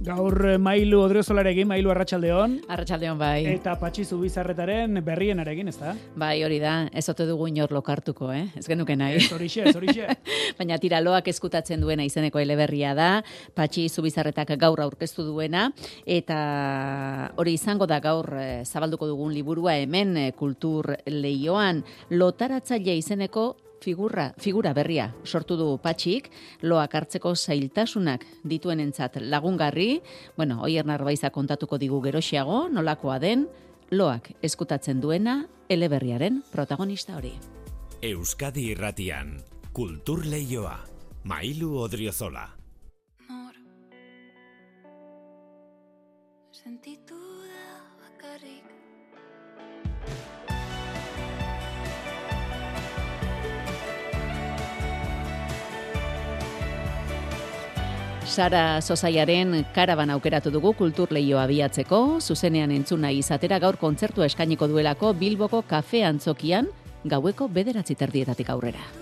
Gaur eh, Mailu Odriozolarekin, Mailu Arratsaldeon Arratsaldeon bai. eta Patxi Zubizarretaren berrienarekin, ezta? Bai, hori da. Ez ote dugu inor lokartuko, eh? Ez genuke nahi. Ez horixe, ez horixe. Baina tiraloak eskutatzen duena izeneko eleberria da, Patxi Zubizarretak gaur aurkeztu duena, eta hori izango da gaur eh, zabalduko dugun liburua hemen eh, kultur leioan, lotaratzaile izeneko figura, figura berria sortu du patxik, loak hartzeko zailtasunak dituenentzat lagungarri, bueno, oier narbaiza kontatuko digu geroxiago, nolakoa den, loak eskutatzen duena eleberriaren protagonista hori. Euskadi irratian, kultur leioa. Mailu Odriozola. Nor Sentitu da bakarrik Sara Sosaiaren karaban aukeratu dugu kultur lehioa abiatzeko, zuzenean entzuna izatera gaur kontzertua eskainiko duelako Bilboko kafe antzokian, gaueko bederatzi terdietatik aurrera.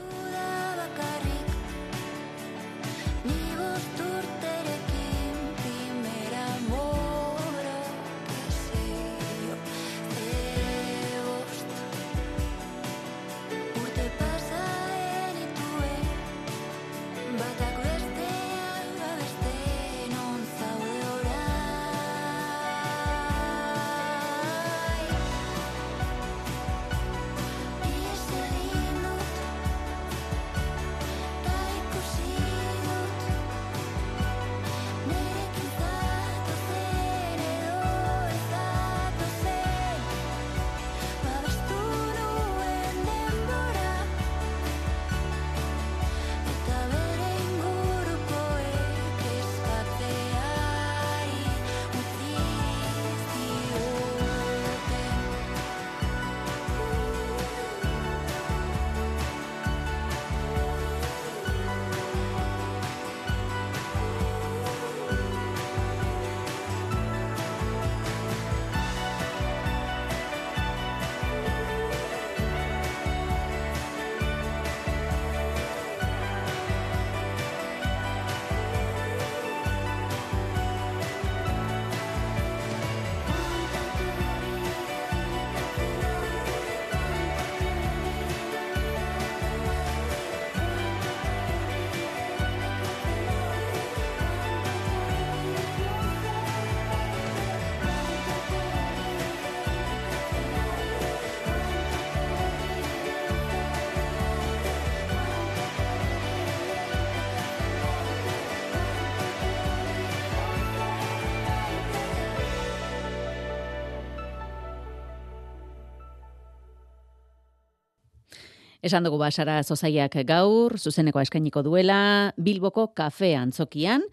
Esan dugu basara zozaiak gaur, zuzeneko eskainiko duela, Bilboko kafe antzokian,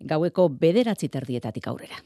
gaueko bederatzi terdietatik aurrera.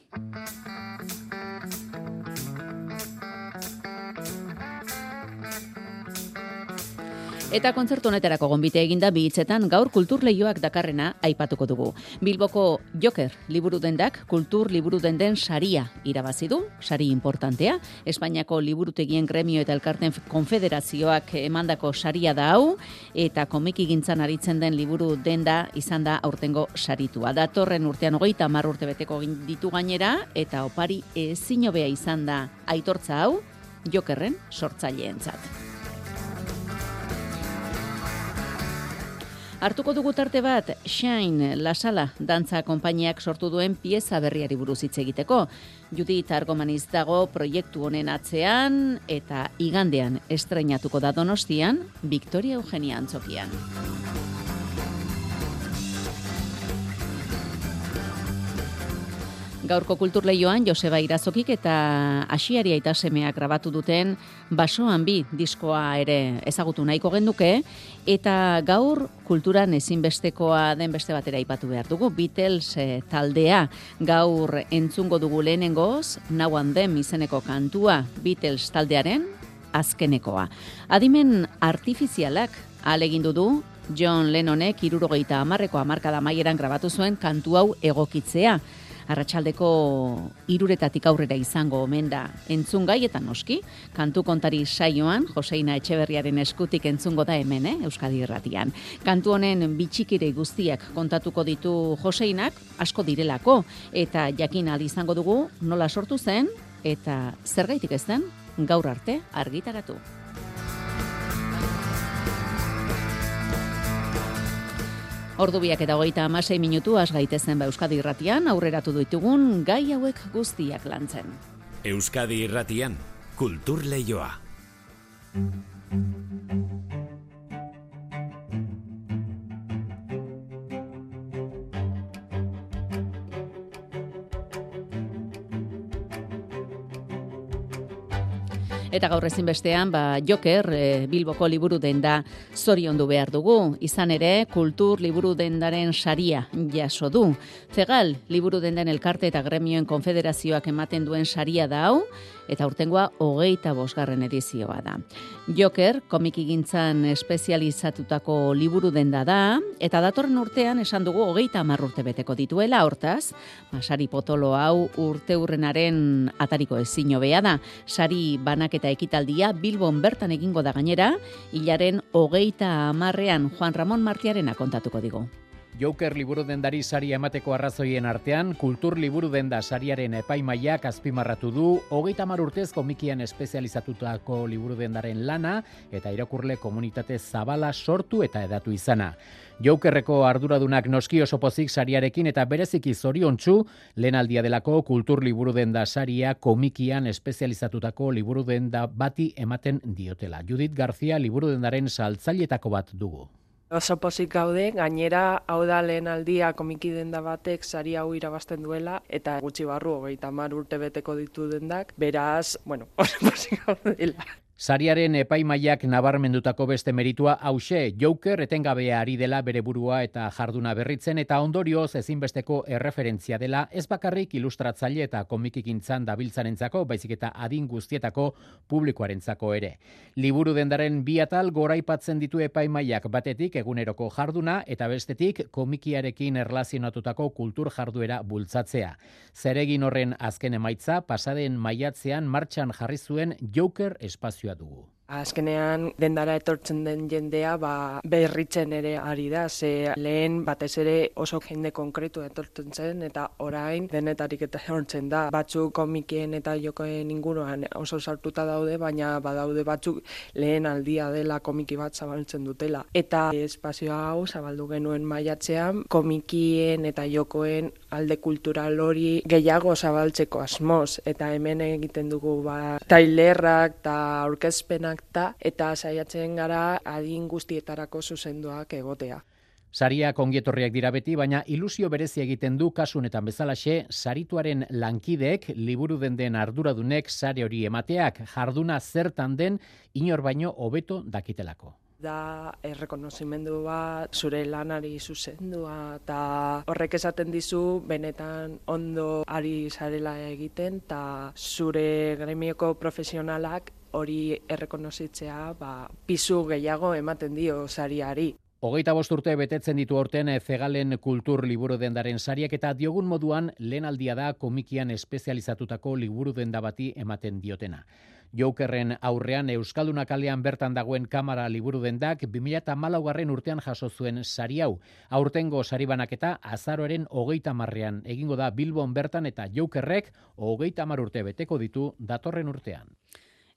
Eta kontzertu honetarako gonbite eginda bi hitzetan gaur kultur leioak dakarrena aipatuko dugu. Bilboko Joker liburu dendak kultur liburu denden saria irabazi du, sari importantea. Espainiako liburutegien gremio eta elkarten konfederazioak emandako saria da hau eta komiki gintzan aritzen den liburu denda izan da aurtengo saritua. Datorren urtean hogeita hamar urte beteko ditu gainera eta opari ezin hobea izan da aitortza hau Jokerren sortzaileentzat. Hartuko dugu tarte bat, Shine Lasala dantza konpainiak sortu duen pieza berriari buruz hitz egiteko. Judith Argomaniz dago proiektu honen atzean eta igandean estreinatuko da Donostian, Victoria Eugenia Antzokian. Gaurko kulturleioan Joseba Irazokik eta Asiari aita semeak grabatu duten Basoan bi diskoa ere ezagutu nahiko genduke eta gaur kulturan ezinbestekoa den beste batera aipatu behar dugu Beatles eh, taldea gaur entzungo dugu lehenengoz Now and Them izeneko kantua Beatles taldearen azkenekoa. Adimen artifizialak alegindu du John Lennonek irurogeita amarreko amarkada maieran grabatu zuen kantu hau egokitzea. Arratsaldeko iruretatik aurrera izango omen da entzun gai eta noski, kantu kontari saioan, Joseina Etxeberriaren eskutik entzungo da hemen, eh, Euskadi Irratian. Kantu honen bitxikire guztiak kontatuko ditu Joseinak, asko direlako, eta jakin izango dugu nola sortu zen, eta zergaitik ez den, gaur arte argitaratu. Ordu biak eta hogeita amasei minutu az gaitezen ba Euskadi Irratian, aurreratu ditugun gai hauek guztiak lantzen. Euskadi Irratian, Kultur Leioa. Eta gaur ezinbestean, ba, Joker, e, Bilboko liburu denda zoriondu behar dugu. Izan ere, kultur liburu dendaren saria jaso du. Fegal, liburu dendan elkarte eta gremioen konfederazioak ematen duen saria da hau, eta urtengoa hogeita bosgarren edizioa da. Joker, komiki gintzan espezializatutako liburu denda da, eta datorren urtean esan dugu hogeita urte beteko dituela, hortaz, ba, sari potolo hau urte urrenaren atariko ezin hobea da. Sari banak eta ekitaldia Bilbon bertan egingo da gainera, hilaren hogeita hamarrean Juan Ramon Martiarena kontatuko digu. Joker liburu dendari sari emateko arrazoien artean, kultur liburu denda sariaren epaimaiak azpimarratu du, hogeita mar urtez komikian espezializatutako liburu dendaren lana, eta irakurle komunitate zabala sortu eta edatu izana. Jokerreko arduradunak noski oso pozik sariarekin eta bereziki zoriontsu, lehen aldia delako kultur liburu denda saria komikian espezializatutako liburu denda bati ematen diotela. Judith García liburu dendaren saltzailetako bat dugu. Oso pozik gaude, gainera hau da lehen aldia komiki denda batek sari hau irabazten duela, eta gutxi barru hogeita hamar urte beteko ditu dendak, beraz, bueno, oso pozik gaudela. Sariaren epaimaiak nabarmendutako beste meritua hause, Joker etengabea ari dela bere burua eta jarduna berritzen eta ondorioz ezinbesteko erreferentzia dela ez bakarrik ilustratzaile eta komikikintzan dabiltzanentzako, baizik eta adin guztietako publikoarentzako ere. Liburu dendaren bi atal goraipatzen ditu epaimaiak batetik eguneroko jarduna eta bestetik komikiarekin erlazionatutako kultur jarduera bultzatzea. Zeregin horren azken emaitza pasaden maiatzean martxan jarri zuen Joker espazioa dugu. Azkenean dendara etortzen den jendea ba, berritzen ere ari da, ze lehen batez ere oso jende konkretu etortzen zen eta orain denetarik eta hortzen da. Batzuk komikien eta jokoen inguruan oso sartuta daude, baina badaude batzuk lehen aldia dela komiki bat zabaltzen dutela. Eta espazio hau zabaldu genuen maiatzean komikien eta jokoen alde kultural hori gehiago zabaltzeko asmoz eta hemen egiten dugu ba tailerrak eta aurkezpenak ta eta saiatzen gara adin guztietarako zuzenduak egotea. Sariak ongietorriak dira beti, baina ilusio berezi egiten du kasunetan bezalaxe, sarituaren lankideek, liburu den den arduradunek sare hori emateak, jarduna zertan den, inor baino hobeto dakitelako da errekonozimendu bat zure lanari zuzendua eta horrek esaten dizu benetan ondo ari zarela egiten eta zure gremioko profesionalak hori errekonozitzea ba, pizu gehiago ematen dio sariari. Hogeita bost urte betetzen ditu horten Fegalen kultur liburu dendaren sariak eta diogun moduan lehen aldia da komikian espezializatutako liburu denda bati ematen diotena. Jokerren aurrean Euskalduna kalean bertan dagoen kamara liburu dendak 2008 garren urtean jaso zuen sari hau. Aurtengo saribanaketa azaroaren hogeita marrean egingo da Bilbon bertan eta Jokerrek hogeita mar urte beteko ditu datorren urtean.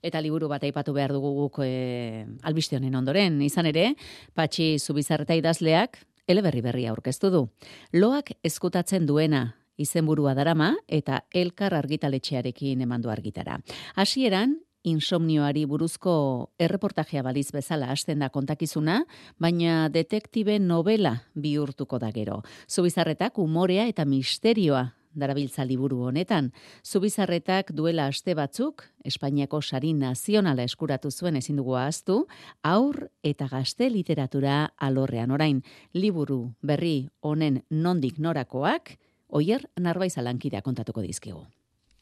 Eta liburu bat aipatu behar dugu guk e, albiste honen ondoren. Izan ere, Patxi Zubizarreta idazleak eleberri berria aurkeztu du. Loak eskutatzen duena izenburua darama eta elkar argitaletxearekin emandu argitara. Hasieran insomnioari buruzko erreportajea baliz bezala hasten da kontakizuna, baina detektibe novela bihurtuko da gero. Zubizarretak umorea eta misterioa darabiltza liburu honetan. Zubizarretak duela aste batzuk, Espainiako sari nazionala eskuratu zuen ezin dugu ahaztu, aur eta gazte literatura alorrean orain. Liburu berri honen nondik norakoak, oier narbaiza lankidea kontatuko dizkigu.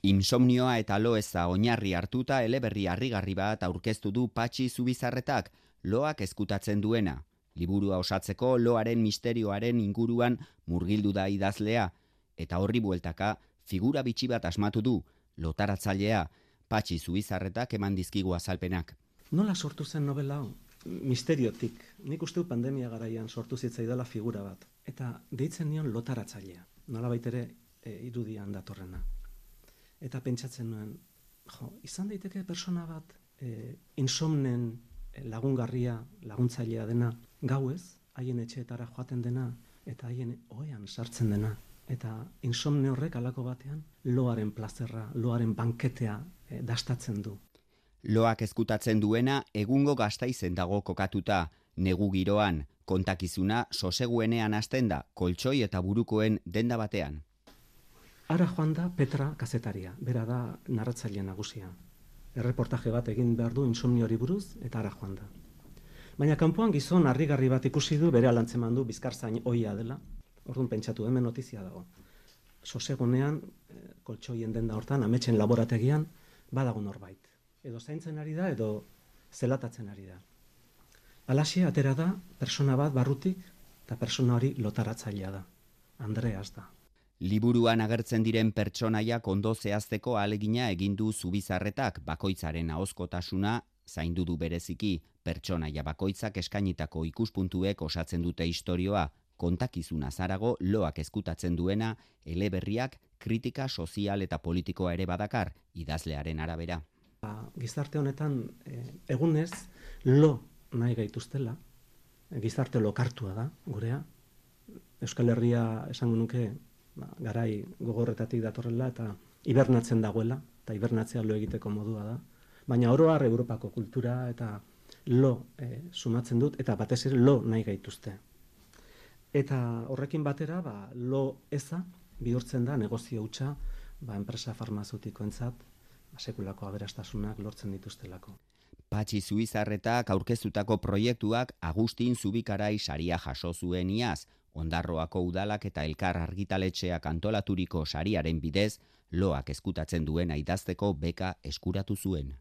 Insomnioa eta lo eza oinarri hartuta eleberri harrigarri bat aurkeztu du patxi zubizarretak, loak eskutatzen duena. Liburua osatzeko loaren misterioaren inguruan murgildu da idazlea, eta horri bueltaka figura bitxi bat asmatu du, lotaratzailea, patxi zubizarretak eman dizkigu azalpenak. Nola sortu zen novela hau? Misteriotik. Nik uste pandemia garaian sortu zitzaidala figura bat. Eta deitzen nion lotaratzailea. Nola baitere e, irudian datorrena. Eta pentsatzen nuen, jo, izan daiteke persona bat e, insomnen e, lagungarria, laguntzailea dena, gauez, haien etxeetara joaten dena, eta haien oean sartzen dena. Eta insomne horrek alako batean loaren plazerra, loaren banketea e, dastatzen du. Loak ezkutatzen duena egungo gaztaizen dago kokatuta, negu giroan, kontakizuna soseguenean hasten da, koltsoi eta burukoen denda batean. Ara joan da Petra kazetaria, bera da narratzaile nagusia. Erreportaje bat egin behar du insomniori buruz eta ara joan da. Baina kanpoan gizon harrigarri bat ikusi du bere alantzeman du bizkarzain oia dela. Orduan pentsatu hemen notizia dago. Sosegunean, eh, koltsoien denda hortan, ametsen laborategian, badago norbait. Edo zaintzen ari da, edo zelatatzen ari da. Alaxia atera da, persona bat barrutik, eta persona hori lotaratzailea da. Andreas da. Liburuan agertzen diren pertsonaiak ondo zehazteko alegina egin du zubizarretak bakoitzaren ahozkotasuna zaindu du bereziki, pertsonaia bakoitzak eskainitako ikuspuntuek osatzen dute istorioa, kontakizuna zarago loak ezkutatzen duena, eleberriak kritika sozial eta politikoa ere badakar, idazlearen arabera. Ba, gizarte honetan e, egunez lo nahi gaituztela, gizarte lokartua da, gurea. Euskal Herria esango nuke ba, garai gogorretatik datorrela eta hibernatzen dagoela, eta hibernatzea lo egiteko modua da. Baina oroar Europako kultura eta lo e, sumatzen dut, eta batez ere lo nahi gaituzte. Eta horrekin batera, ba, lo eza bihurtzen da negozio hutsa ba, enpresa farmazeutikoentzat ba, sekulako aberastasunak lortzen dituztelako. Patxi Zuizarretak aurkeztutako proiektuak Agustin Zubikarai saria jaso zuen iaz, Ondarroako udalak eta elkar argitaletxeak antolaturiko sariaren bidez, loak eskutatzen duena idazteko beka eskuratu zuen.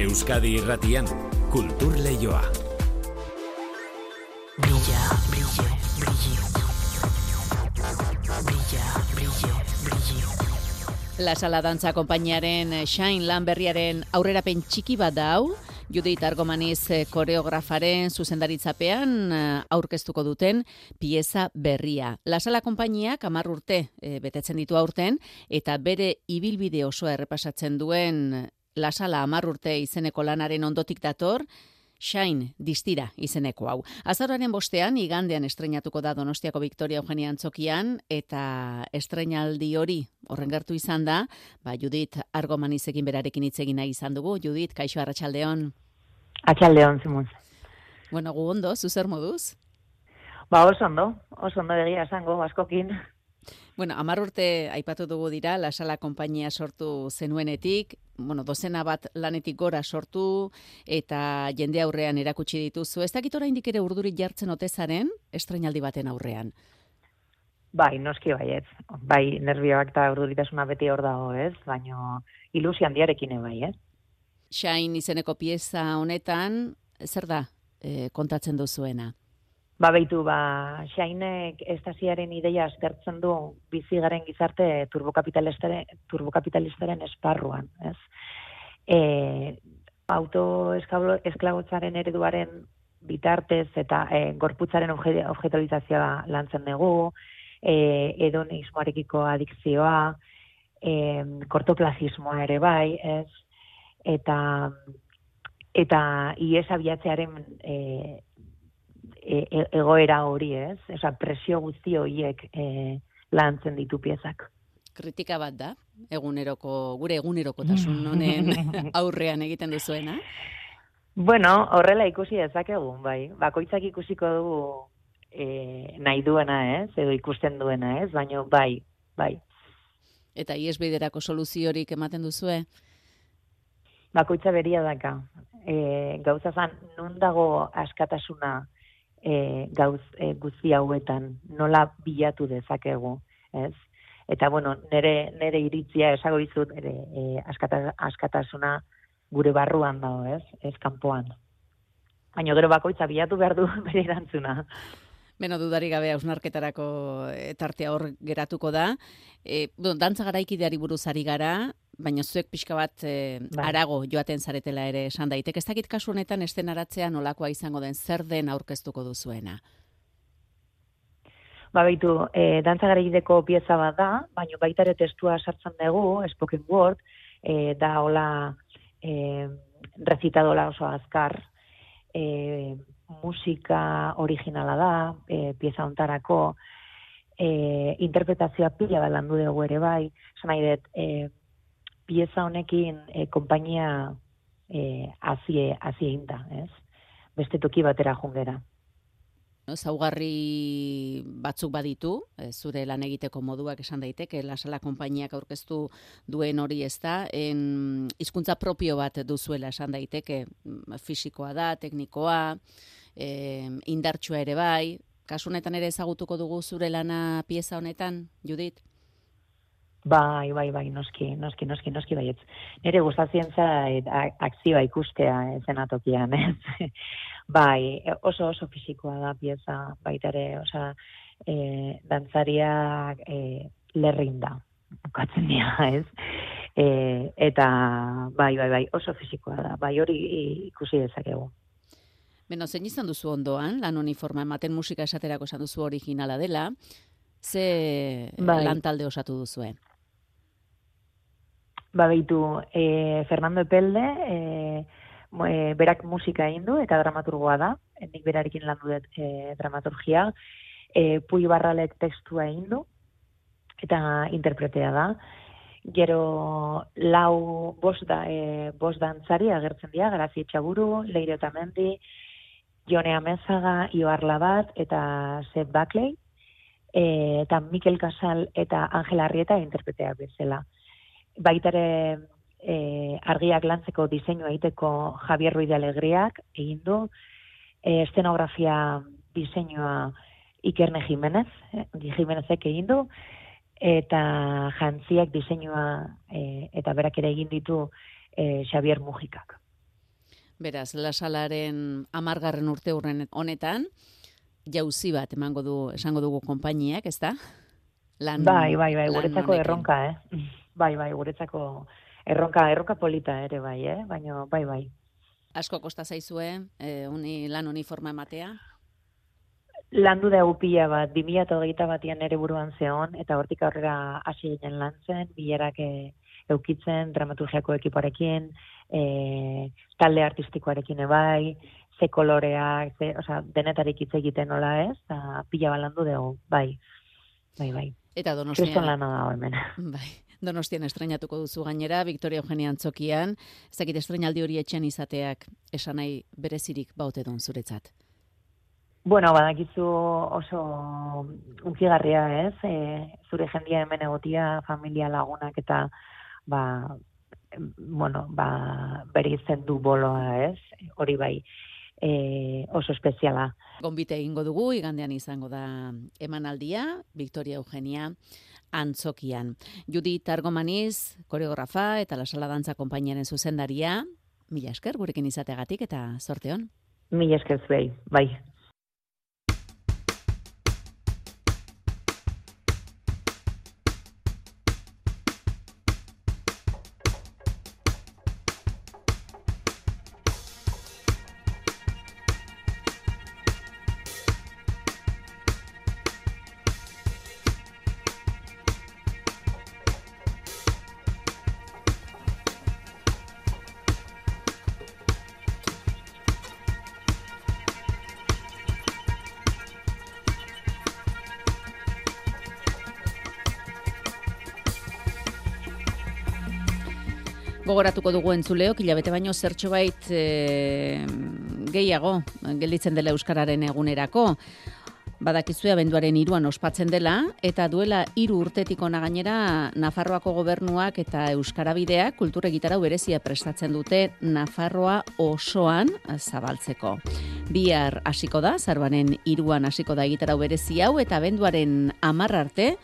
Euskadi irratian, kultur leioa. Brilla, La Sala Dantza konpainiaren Shine lan berriaren aurrerapen txiki bat da hau, Judith Argomaniz eh, koreografaren zuzendaritzapean eh, aurkeztuko duten pieza berria. La Sala konpainiak 10 urte eh, betetzen ditu aurten eta bere ibilbide osoa errepasatzen duen La Sala 10 urte izeneko lanaren ondotik dator Shine distira izeneko hau. Azaroaren bostean, igandean estrenatuko da Donostiako Victoria Eugenia Antzokian, eta estrenaldi hori horren gertu izan da, ba, Judith Argomanizekin berarekin hitz egin nahi izan dugu. Judith, kaixo arratsaldeon. Atxaldeon, Simon. Bueno, gu ondo, zuzer moduz? Ba, oso ondo, oso ondo egia esango, askokin. Bueno, amar urte aipatu dugu dira, La Sala konpainia sortu zenuenetik, bueno, dozena bat lanetik gora sortu, eta jende aurrean erakutsi dituzu. Ez dakit oraindik ere urdurik jartzen otezaren, estrenaldi baten aurrean. Bai, noski baiet. Bai, nervioak eta urduritasuna beti hor dago, ez? Baina ilusio handiarekin bai, ez? Shine izeneko pieza honetan, zer da e, kontatzen duzuena? Ba, beitu, ba, Xainek estasiaren ideia aztertzen du bizi garen gizarte turbokapitalistaren, turbokapitalistaren esparruan, ez? E, autoesklabotzaren ereduaren bitartez eta e, gorputzaren obje, objetalizazioa lantzen dugu, e, edonismoarekiko adikzioa, e, kortoplazismoa ere bai, ez? Eta eta ies abiatzearen e, e, e- egoera hori, ez? Osa, presio guzti horiek e, lantzen ditu piezak. Kritika bat da, eguneroko, gure egunerokotasun honen aurrean egiten duzuena. Bueno, horrela ikusi dezakegu, bai. Bakoitzak ikusiko dugu e, nahi duena, ez? Edo ikusten duena, ez? Baina bai, bai. Eta iesbiderako soluziorik ematen duzue? Bakoitza beria daka. E, gauza zan, nun dago askatasuna e, gauz e, guzti hauetan, nola bilatu dezakegu, ez? Eta, bueno, nere, nere iritzia esago izut, ere, e, askata, askatasuna gure barruan dago, ez? Ez kanpoan. Baina gero bakoitza bilatu behar du bere erantzuna. Beno, dudari gabe hausnarketarako eh, tartea hor geratuko da. E, bueno, dantza garaikideari buruz ari gara, baina zuek pixka bat e, Bai. arago joaten zaretela ere esan daiteke. Ez dakit kasu honetan estenaratzea nolakoa izango den zer den aurkeztuko duzuena. Ba, baitu, e, dantza garaideko pieza bat da, baina baita ere testua sartzen dugu, spoken word, e, da hola e, recitadola oso azkar, e, musika originala da, e, pieza ontarako, e, interpretazioa pila bat landu dugu ere bai, esan nahi dut, e, pieza honekin e, konpainia e, hazie, hazie inda, ez? Beste toki batera jungera. Zaugarri batzuk baditu, eh, zure lan egiteko moduak esan daiteke, lasala konpainiak aurkeztu duen hori ez da, en, hizkuntza propio bat duzuela esan daiteke, mm, fisikoa da, teknikoa, eh, indartsua ere bai, kasu honetan ere ezagutuko dugu zure lana pieza honetan, Judit? Bai, bai, bai, noski, noski, noski, noski baietz. Nire gustatzen zait a- akzioa ikustea zenatokian, ez? bai, e, oso oso fisikoa da pieza baita ere, osea, e, dantzariak e, lerrin da, bukatzen dira, ez? E, eta bai, bai, bai, oso fisikoa da, bai hori ikusi dezakegu. Beno, zein izan duzu ondoan, lan uniforma ematen musika esaterako esan duzu originala dela, ze Bai. lan talde osatu duzue? Ba, behitu, e, Fernando Epelde, e, mo- e, berak musika egin du eta dramaturgoa da, nik berarekin landu dut e, dramaturgia, e, Pui Barralek testua egin du, eta interpretea da. Gero lau bost, da, e, bost dantzari agertzen dira, Garazi Etxaburu, Leire Otamendi, Jone Amezaga, Ioar Labat eta Seb Buckley, e, eta Mikel Casal eta Angela Arrieta interpretea bezala. Baitare e, argiak lantzeko diseinua egiteko Javier Ruiz de Alegriak egin du, e, estenografia diseinua Ikerne Jimenez, eh, Jimenezek egin du, eta jantziak diseinua e, eta berak ere egin ditu e, Xavier Mujikak. Beraz, lasalaren amargarren urte hurren honetan, jauzi bat emango du, esango dugu konpainiak, ezta? Lan, bai, bai, bai, lan guretzako erronka, eh? Bai, bai, guretzako erronka, erronka polita ere bai, eh? Baina, bai, bai. Asko kosta zaizue, eh, uni, lan uniforma ematea? Landu dugu pila bat, 2008 batian ere buruan zeon, eta hortik aurrera hasi ginen lantzen, bilerak e, eukitzen, dramaturgiako ekipoarekin, e, talde artistikoarekin ebai, ze koloreak, ze, osea, denetarik hitz egiten nola ez, eta pila bat landu dugu, bai, bai, bai. Eta Kriston Donostian, lana dago hemen. bai, Donostian estrenatuko duzu gainera, Victoria Eugenia Antzokian, ez dakit estrenaldi hori etxean izateak esan nahi berezirik baute duen zuretzat. Bueno, badakizu oso unkigarria, ez? E, zure jendia hemen egotia, familia lagunak eta ba, bueno, ba, bere izen du boloa, ez? Hori bai, e, oso espeziala. Gonbite egingo dugu, igandean izango da emanaldia, Victoria Eugenia Antzokian. Judit Argomaniz, koreografa eta la sala dantza konpainiaren zuzendaria, mila esker gurekin izateagatik eta zorte hon. Mila esker zuei, bai. Gogoratuko dugu entzuleok, hilabete baino zertxo bait e, gehiago gelditzen dela Euskararen egunerako. Badakizue abenduaren iruan ospatzen dela, eta duela hiru urtetik ona gainera Nafarroako gobernuak eta Euskarabideak kultur egitarau berezia prestatzen dute Nafarroa osoan zabaltzeko. Bihar hasiko da, zarbaren iruan hasiko da egitarau berezi hau, eta abenduaren amar arte,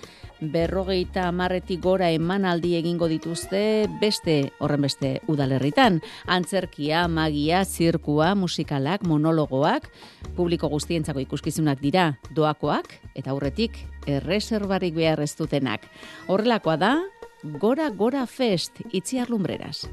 berrogeita hamarretik gora emanaldi egingo dituzte beste horrenbeste udalerritan. Antzerkia, magia, zirkua, musikalak, monologoak, publiko guztientzako ikuskizunak dira doakoak eta aurretik erreserbarik behar ez dutenak. Horrelakoa da, Gora Gora Fest itziar lumbreras.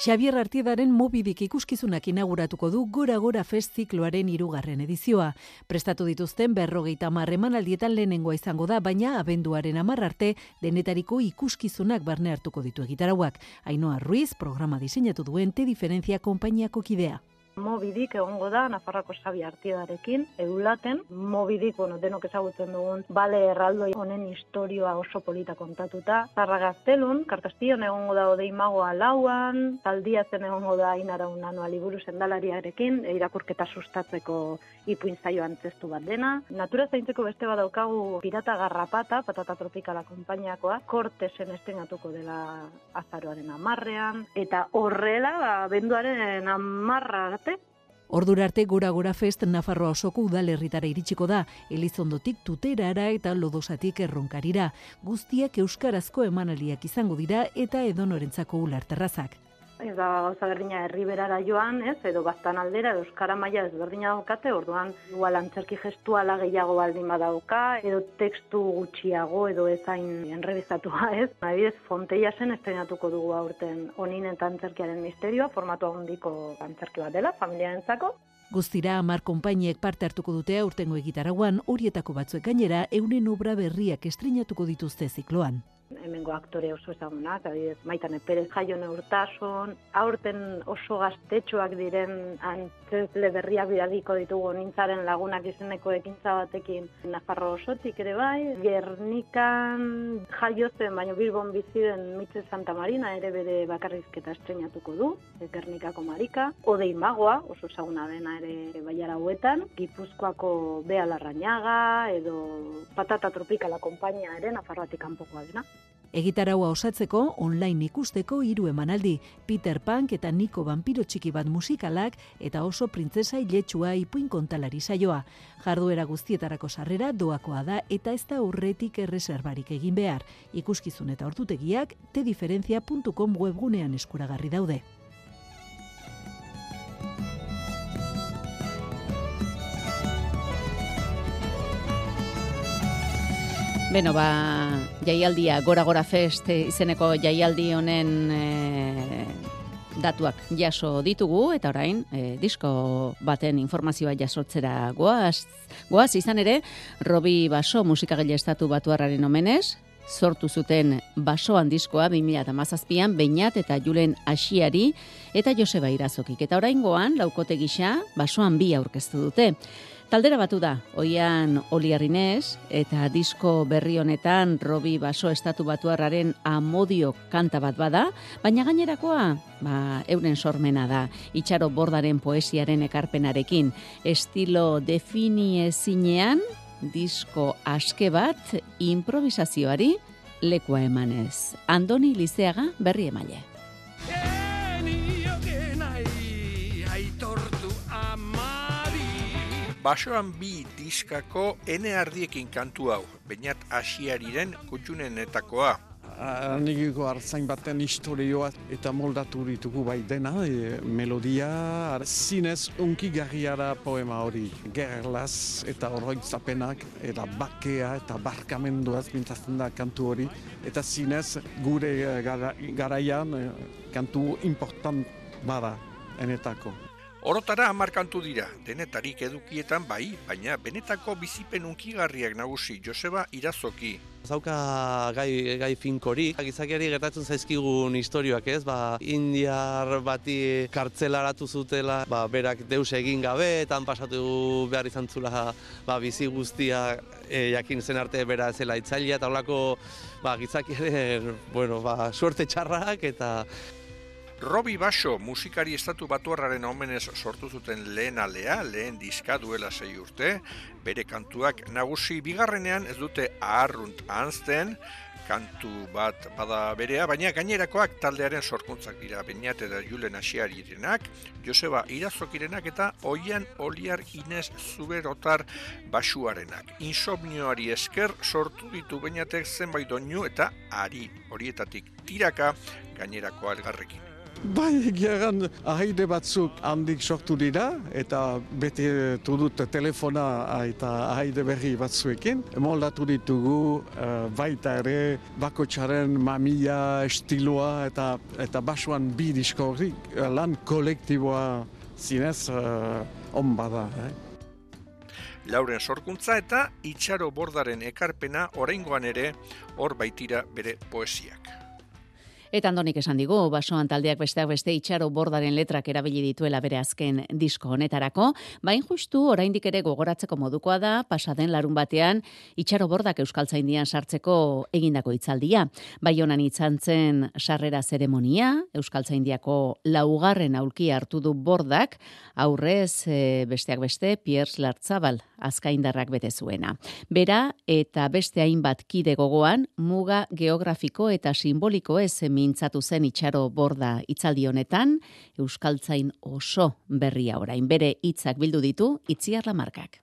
Xavier Artiedaren mobidik ikuskizunak inauguratuko du Gora Gora Fest zikloaren irugarren edizioa. Prestatu dituzten berrogeita hamar emanaldietan lehenengoa izango da, baina abenduaren hamar arte denetariko ikuskizunak barne hartuko ditu egitarauak. Ainoa Ruiz, programa diseinatu duen te diferentzia konpainiako kidea. Mobidik egongo da Nafarroko Xabi Artiedarekin eulaten. Mobidik, bueno, denok ezagutzen dugun bale erraldoi honen historioa oso polita kontatuta. Zarra gaztelun, kartastion egongo da odei magoa lauan, taldiatzen egongo da inaraun nanoa liburu sendalariarekin, irakurketa sustatzeko ipuin zaio antzestu bat dena. Natura zaintzeko beste bat daukagu pirata garrapata, patata tropikala konpainiakoa, kortesen estrenatuko dela azaroaren amarrean, eta horrela, ba, benduaren amarra arte, Ordura arte Gora Gora Fest Nafarroa osoko udalerritara iritsiko da, Elizondotik tuterara eta lodosatik erronkarira. Guztiak euskarazko emanaliak izango dira eta edonorentzako ularterrazak. Ez da gauza berdina herriberara joan, ez, edo baztan aldera, edo euskara maila ezberdina daukate, orduan igual antzerki gestuala gehiago baldin badauka, edo tekstu gutxiago, edo ezain enrebizatua, ez. Adibidez, Fonteia zen estrenatuko dugu aurten onin eta antzerkiaren misterioa, formatu handiko antzerki bat dela, familiarentzako, Guztira hamar konpainiek parte hartuko dute aurtengo egitarauan, horietako batzuek gainera euren obra berriak estrinatuko dituzte zikloan. Hemengo aktore oso ezagunak, adibidez Maitane Perez Jaione Urtasun, aurten oso gaztetxoak diren antzesle berriak bidaliko ditugu nintzaren lagunak izeneko ekintza batekin. Nafarro osotik ere bai, Gernikan jaiozen, baina Bilbon bizi den Mitze Santa Marina ere bere bakarrizketa estrenatuko du, Gernikako Marika, Odei Magoa, oso ezaguna dena ere baiara hauetan, Gipuzkoako Bea Larrañaga edo Patata Tropikala konpainia ere Nafarroatik kanpokoa dena. Egitaraua osatzeko online ikusteko hiru emanaldi, Peter Punk eta Niko Vampiro txiki bat musikalak eta oso printzesa iletsua ipuin kontalari saioa. Jarduera guztietarako sarrera doakoa da eta ez da aurretik erreserbarik egin behar. Ikuskizun eta ordutegiak tdiferentzia.com webgunean eskuragarri daude. Beno, ba, jaialdia, Gora Gora Fest izeneko jaialdi honen eh, datuak jaso ditugu, eta orain, eh, disko baten informazioa jasotzera goaz, goaz izan ere, Robi Baso musikagile estatu batuarraren omenez, sortu zuten basoan diskoa 2017an Beinat eta Julen Asiari eta Joseba Irazokik. Eta oraingoan laukote gisa basoan bi aurkeztu dute. Taldera batu da, oian oliarrinez, eta disko berri honetan Robi Baso Estatu Batuarraren amodio kanta bat bada, baina gainerakoa, ba, euren sormena da, itxaro bordaren poesiaren ekarpenarekin, estilo defini ezinean, disko aske bat, improvisazioari, lekua emanez. Andoni Lizeaga berri emaile. Basoan bi diskako ene ardiekin kantu hau, bainat asiariren kutxunenetakoa. Anigiko hartzain baten historioa eta moldatu ditugu bai dena, e, melodia, ar- zinez unki garriara poema hori. Gerlaz eta oroitzapenak, eta bakea eta barkamenduaz bintzazten da kantu hori. Eta zinez gure eh, gara, garaian eh, kantu important bada enetako. Orotara hamar kantu dira, denetarik edukietan bai, baina benetako bizipen unkigarriak nagusi Joseba Irazoki. Zauka gai, gai finkori, gizakiari gertatzen zaizkigun historioak ez, ba, indiar bati kartzelaratu zutela, ba, berak deus egin gabe, eta pasatu behar izan zula ba, bizi guztia e, jakin zen arte bera zela itzailea, eta holako ba, gizakiaren, bueno, ba, suerte txarrak, eta Robi Baso musikari estatu batuarraren omenez sortu zuten lehen alea, lehen diska duela sei urte, bere kantuak nagusi bigarrenean ez dute aharrunt ahanzten, kantu bat bada berea, baina gainerakoak taldearen sorkuntzak dira Beñat eta Julen Asiarirenak, Joseba Irazokirenak eta Oian Oliar Inez Zuberotar basuarenak. Insomnioari esker sortu ditu Beñatek zenbait doinu eta ari horietatik tiraka gainerako algarrekin. Bai, egiaran ahaide batzuk handik sortu dira, eta bete dut telefona eta ahaide berri batzuekin. Moldatu ditugu eh, baita ere bakotxaren mamia, estiloa eta eta basuan bi disko hori, eh, lan kolektiboa zinez uh, on bada. Eh? Lauren sorkuntza eta itxaro bordaren ekarpena oraingoan ere hor baitira bere poesiak. Eta andonik esan digu, basoan taldeak besteak beste itxaro bordaren letrak erabili dituela bere azken disko honetarako, bain justu oraindik ere gogoratzeko modukoa da, pasaden larun batean itxaro bordak euskaltzaindian sartzeko egindako hitzaldia. Bai honan itzantzen sarrera zeremonia, euskaltzaindiako laugarren aulki hartu du bordak, aurrez e, besteak beste Piers Lartzabal azkaindarrak bete zuena. Bera eta beste hainbat kide gogoan, muga geografiko eta simboliko ez mintzatu zen itxaro borda itzaldi honetan, Euskaltzain oso berria orain. Bere hitzak bildu ditu, itziar lamarkak.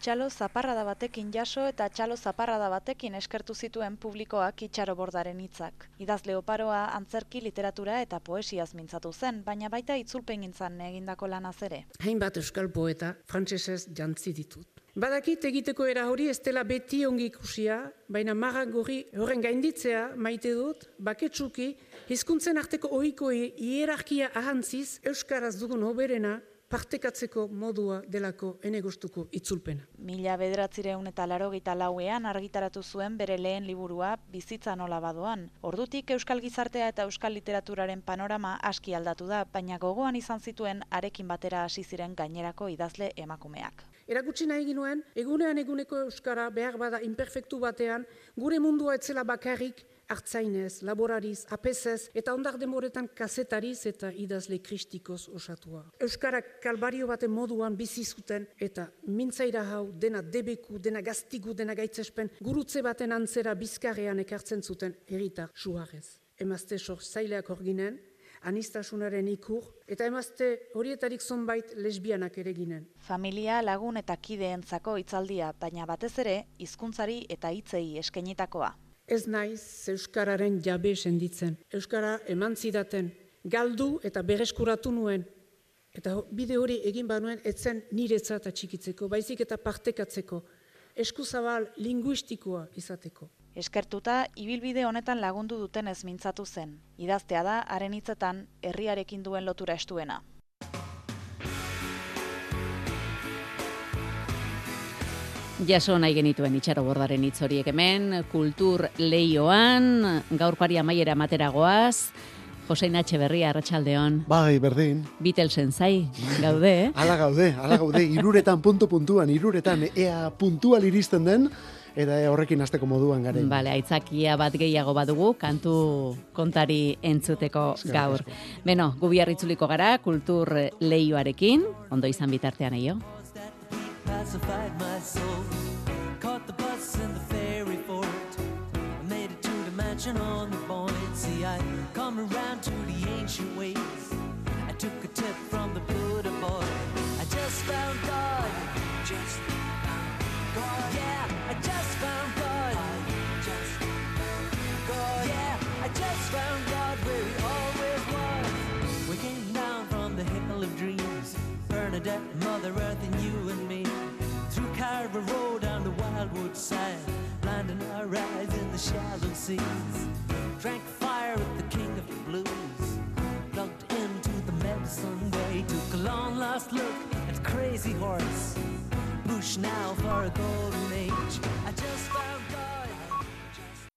Txalo zaparrada batekin jaso eta txalo zaparrada batekin eskertu zituen publikoak itxaro bordaren hitzak. Idazle oparoa antzerki literatura eta poesiaz mintzatu zen, baina baita itzulpen gintzan egindako lanaz ere. Hainbat euskal poeta frantsesez jantzi ditut. Badakit egiteko era hori ez dela beti ongi ikusia, baina marrak gorri horren gainditzea maite dut, baketsuki, hizkuntzen arteko ohiko hierarkia ahantziz, euskaraz dugun hoberena, partekatzeko modua delako ene gustuko itzulpena. Mila bederatzireun eta laro lauean argitaratu zuen bere lehen liburua bizitza nola badoan. Ordutik euskal gizartea eta euskal literaturaren panorama aski aldatu da, baina gogoan izan zituen arekin batera hasi ziren gainerako idazle emakumeak. Erakutsi nahi ginuen, egunean eguneko euskara behar bada imperfektu batean, gure mundua etzela bakarrik hartzainez, laborariz, apesez eta ondar demoretan kazetariz eta idazle kristikoz osatua. Euskara kalbario baten moduan bizi zuten eta mintzaira hau dena debeku, dena gaztigu, dena gaitzespen gurutze baten antzera bizkarrean ekartzen zuten erritar suarez. Emazte sor zaileak orginen, anistasunaren ikur, eta emazte horietarik zonbait lesbianak ere ginen. Familia, lagun eta kideentzako hitzaldia, baina batez ere hizkuntzari eta hitzei eskenitakoa. Ez naiz Euskararen jabe senditzen. Euskara eman zidaten, galdu eta berreskuratu nuen. Eta bide hori egin banuen etzen niretzat atxikitzeko, baizik eta partekatzeko. Eskuzabal linguistikoa izateko. Eskertuta, ibilbide honetan lagundu duten ez mintzatu zen. Idaztea da, haren hitzetan, herriarekin duen lotura estuena. Jaso nahi genituen itxaro bordaren hitz horiek hemen, kultur leioan, gaurkoari amaiera materagoaz, Josein Berria Arratsaldeon. Bai, berdin. Beatlesen zai, gaude, eh? Ala gaude, ala gaude, iruretan puntu puntuan, iruretan ea puntual iristen den, eta ea horrekin hasteko moduan garen. Bale, aitzakia bat gehiago badugu, kantu kontari entzuteko gaur. Beno, gubiarritzuliko gara, kultur leioarekin, ondo izan bitartean eio. on the. See, I come around to the ancient ways. I took a tip from the Buddha boy. I just found God. Just Carver Road down the Wildwood side, blinding our eyes in the shallow seas. Drank fire with the king of the blues. Plugged into the medicine way. Took a long lost look at Crazy Horse. Bush now for a golden age.